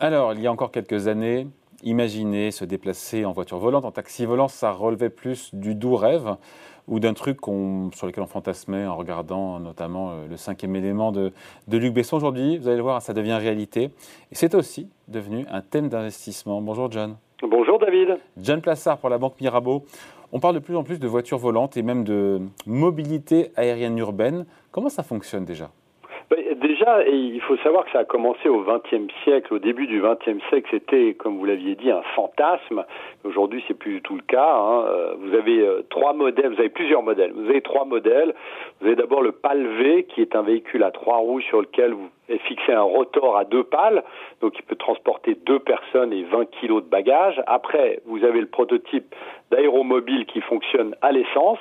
Alors, il y a encore quelques années, imaginer se déplacer en voiture volante, en taxi volant, ça relevait plus du doux rêve ou d'un truc sur lequel on fantasmait en regardant notamment euh, le cinquième élément de, de Luc Besson. Aujourd'hui, vous allez le voir, ça devient réalité. Et c'est aussi devenu un thème d'investissement. Bonjour John. Bonjour David. John Plassard pour la Banque Mirabeau. On parle de plus en plus de voitures volantes et même de mobilité aérienne urbaine. Comment ça fonctionne déjà? Déjà, il faut savoir que ça a commencé au XXe siècle. Au début du XXe siècle, c'était, comme vous l'aviez dit, un fantasme. Aujourd'hui, c'est plus du tout le cas. Hein. Euh, vous avez euh, trois modèles, vous avez plusieurs modèles. Vous avez trois modèles. Vous avez d'abord le PAL-V, qui est un véhicule à trois roues sur lequel vous est fixé un rotor à deux pales, donc il peut transporter deux personnes et 20 kilos de bagages. Après, vous avez le prototype d'aéromobile qui fonctionne à l'essence,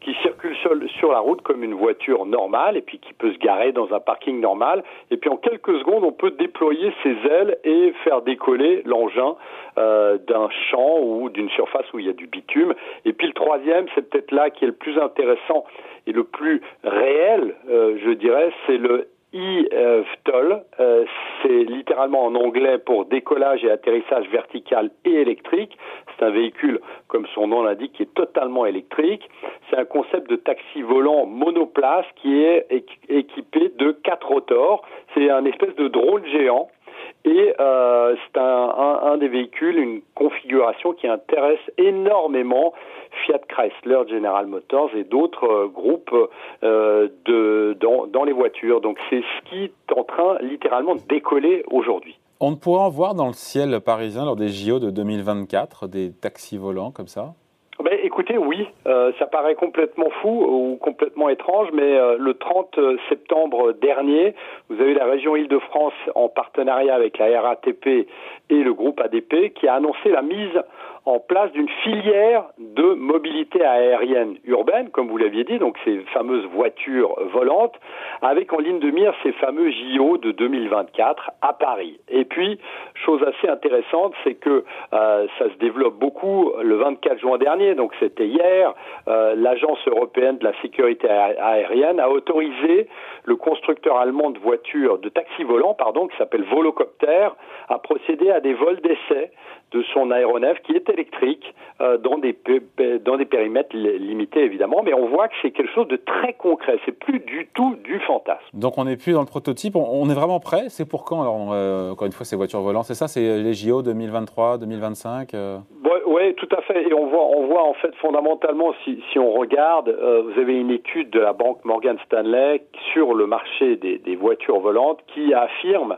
qui circule sur la route comme une voiture normale et puis qui peut se garer dans un parking normal. Et puis en quelques secondes, on peut déployer ses ailes et faire décoller l'engin euh, d'un champ ou d'une surface où il y a du bitume. Et puis le troisième, c'est peut-être là qui est le plus intéressant et le plus réel, euh, je dirais, c'est le e-VTOL, euh, c'est littéralement en anglais pour décollage et atterrissage vertical et électrique. C'est un véhicule, comme son nom l'indique, qui est totalement électrique. C'est un concept de taxi volant monoplace qui est équipé de quatre rotors. C'est un espèce de drone géant et euh, c'est un, des véhicules, une configuration qui intéresse énormément Fiat Chrysler, General Motors et d'autres euh, groupes euh, dans, dans les voitures. Donc c'est ce qui est en train littéralement de décoller aujourd'hui. On pourra en voir dans le ciel parisien lors des JO de 2024 des taxis volants comme ça? Écoutez, oui, euh, ça paraît complètement fou ou complètement étrange, mais euh, le 30 septembre dernier, vous avez la région Île-de-France en partenariat avec la RATP et le groupe ADP qui a annoncé la mise en place d'une filière de mobilité aérienne urbaine, comme vous l'aviez dit, donc ces fameuses voitures volantes, avec en ligne de mire ces fameux JO de 2024 à Paris. Et puis, chose assez intéressante, c'est que euh, ça se développe beaucoup le 24 juin dernier, donc c'était hier, euh, l'Agence européenne de la sécurité aérienne a autorisé le constructeur allemand de voitures, de taxis volants, pardon, qui s'appelle Volocopter, à procéder à des vols d'essai de son aéronef qui est électrique euh, dans des dans des périmètres limités évidemment, mais on voit que c'est quelque chose de très concret. C'est plus du tout du fantasme. Donc on n'est plus dans le prototype. On, est vraiment prêt. C'est pour quand alors euh, Encore une fois, ces voitures volantes, c'est ça C'est les JO 2023, 2025 Oui, tout à fait. Et on voit, on voit en fait fondamentalement, si, si on regarde, euh, vous avez une étude de la banque Morgan Stanley sur le marché des, des voitures volantes qui affirme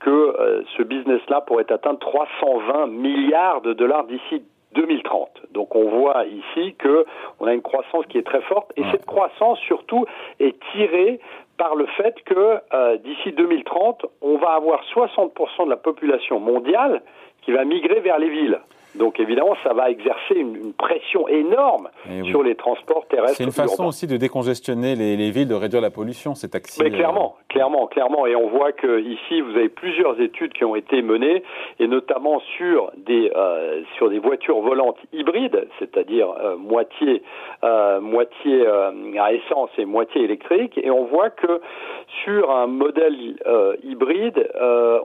que euh, ce business-là pourrait atteindre 320 milliards de dollars d'ici 2030. Donc on voit ici que on a une croissance qui est très forte et cette croissance surtout est tirée par le fait que euh, d'ici 2030, on va avoir 60% de la population mondiale qui va migrer vers les villes. Donc évidemment, ça va exercer une, pression énorme eh sur les transports terrestres. C'est une façon aussi de décongestionner les, villes, de réduire la pollution, ces taxis. Mais clairement, euh. clairement, clairement. Et on voit que ici, vous avez plusieurs études qui ont été menées, et notamment sur des euh, sur des voitures volantes hybrides, c'est-à-dire euh, moitié moitié à essence et moitié électrique. Et on voit que sur un modèle hybride,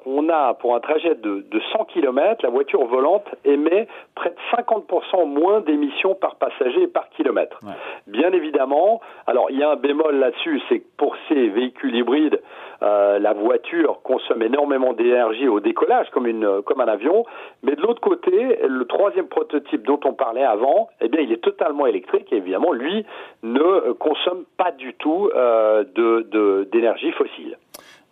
on a pour un trajet de, de 100 km, la voiture volante émet près de 50% moins d'émissions par passager et par kilomètre. Bien évidemment, alors il y a un bémol là-dessus, c'est que pour ces véhicules hybrides, euh, la voiture consomme énormément d'énergie au décollage, comme, une, comme un avion. Mais de l'autre côté, le troisième prototype dont on parlait avant, eh bien, il est totalement électrique et évidemment, lui ne consomme pas du tout euh, d'énergie fossile.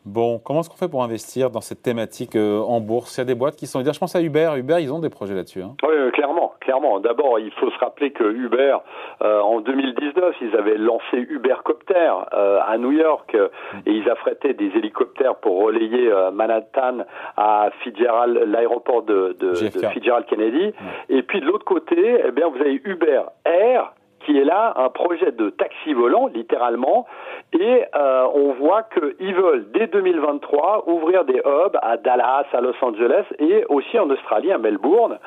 Bon, comment est-ce qu'on fait pour investir dans cette thématique euh, en bourse? Il y a des boîtes qui sont je pense à Uber. Uber, ils ont des projets là-dessus. Hein. Oui, euh, clairement, clairement. D'abord, il faut se rappeler que Uber, euh, en 2019, ils avaient lancé Ubercopter à New York et ils affrétaient des hélicoptères pour relayer Manhattan à Fitzgerald, l'aéroport de, de, Fitzgerald Kennedy. Et puis de l'autre côté, eh bien, vous avez Uber Air qui est là un projet de taxi volant, littéralement, et euh, on voit qu'ils veulent, dès 2023, ouvrir des hubs à Dallas, à Los Angeles, et aussi en Australie, à Melbourne,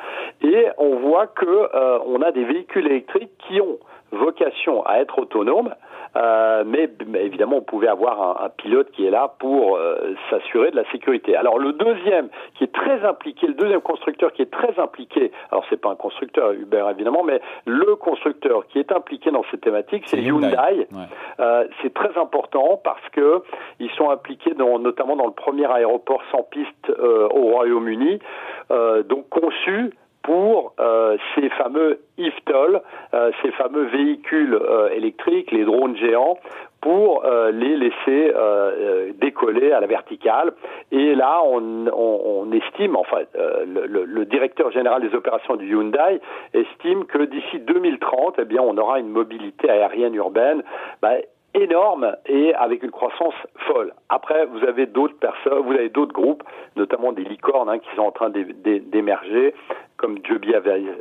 et on voit que euh, on a des véhicules électriques qui ont vocation à être autonome, euh, mais, évidemment, on pouvait avoir un, pilote qui est là pour euh, s'assurer de la sécurité. Alors le deuxième, qui est très impliqué, le deuxième constructeur qui est très impliqué, alors c'est pas un constructeur Uber évidemment, mais le constructeur qui est impliqué dans cette thématique, c'est Hyundai. Euh, c'est très important parce que ils sont impliqués dans, notamment dans le premier aéroport sans piste au Royaume-Uni, donc conçu pour euh, ces fameux IFTOL, euh, ces fameux véhicules euh, électriques, les drones géants, pour les laisser décoller à la verticale. Et là, on, estime, enfin, le, directeur général des opérations du Hyundai estime que d'ici 2030, eh bien, on aura une mobilité aérienne urbaine bah, énorme et avec une croissance folle. Après, vous avez d'autres personnes, vous avez d'autres groupes, notamment des licornes hein, qui sont en train d'émerger, comme Joby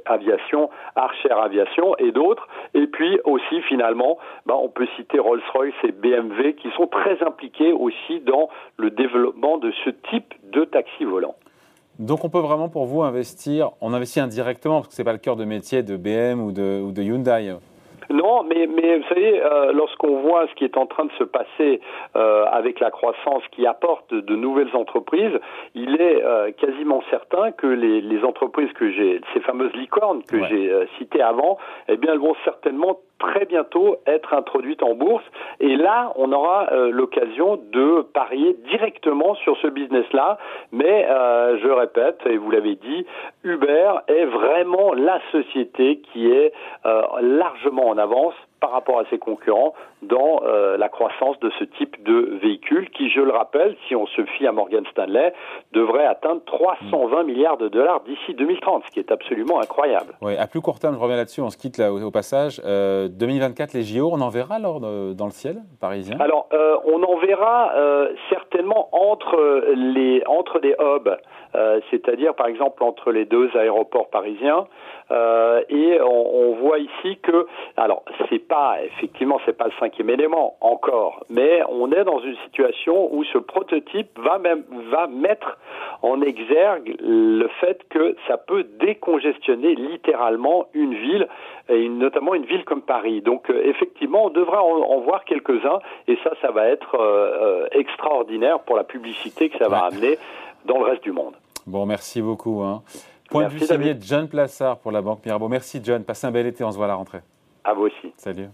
Aviation, Archer Aviation et d'autres. Et puis aussi, finalement, ben, on peut citer Rolls-Royce et BMW qui sont très impliqués aussi dans le développement de ce type de taxi volant. Donc on peut vraiment pour vous investir, on investit indirectement parce que ce n'est pas le cœur de métier de BM ou de, ou de Hyundai. Non, mais, mais vous savez, euh, lorsqu'on voit ce qui est en train de se passer euh, avec la croissance qui apporte de nouvelles entreprises, il est euh, quasiment certain que les, les entreprises que j'ai, ces fameuses licornes que j'ai citées avant, eh bien, elles vont certainement très bientôt être introduite en bourse. Et là, on aura euh, l'occasion de parier directement sur ce business-là. Mais euh, je répète, et vous l'avez dit, Uber est vraiment la société qui est euh, largement en avance par rapport à ses concurrents dans euh, la croissance de ce type de véhicule qui, je le rappelle, si on se fie à Morgan Stanley, devrait atteindre 320 milliards de dollars d'ici 2030, ce qui est absolument incroyable. Oui, à plus court terme, je reviens là-dessus, on se quitte là au, passage. 2024, euh, les JO, on en verra alors dans le ciel parisien? Alors, euh, on en verra certainement entre les, entre les hubs, c'est-à-dire par exemple entre les deux aéroports parisiens. et on, on, voit ici que, alors, c'est pas, effectivement, c'est pas le cinquième élément encore, mais on est dans une situation où ce prototype va même, va mettre en exergue le fait que ça peut décongestionner littéralement une ville, et notamment une ville comme Paris. Donc, euh, effectivement, on devra en, voir quelques-uns, et ça, ça va être euh, euh, extraordinaire pour la publicité que ça va amener dans le reste du monde. Bon, merci beaucoup. Hein. Point de vue signé John Plassard pour la Banque Mirabeau. Merci John, passez un bel été, on se voit à la rentrée. À vous aussi. Salut.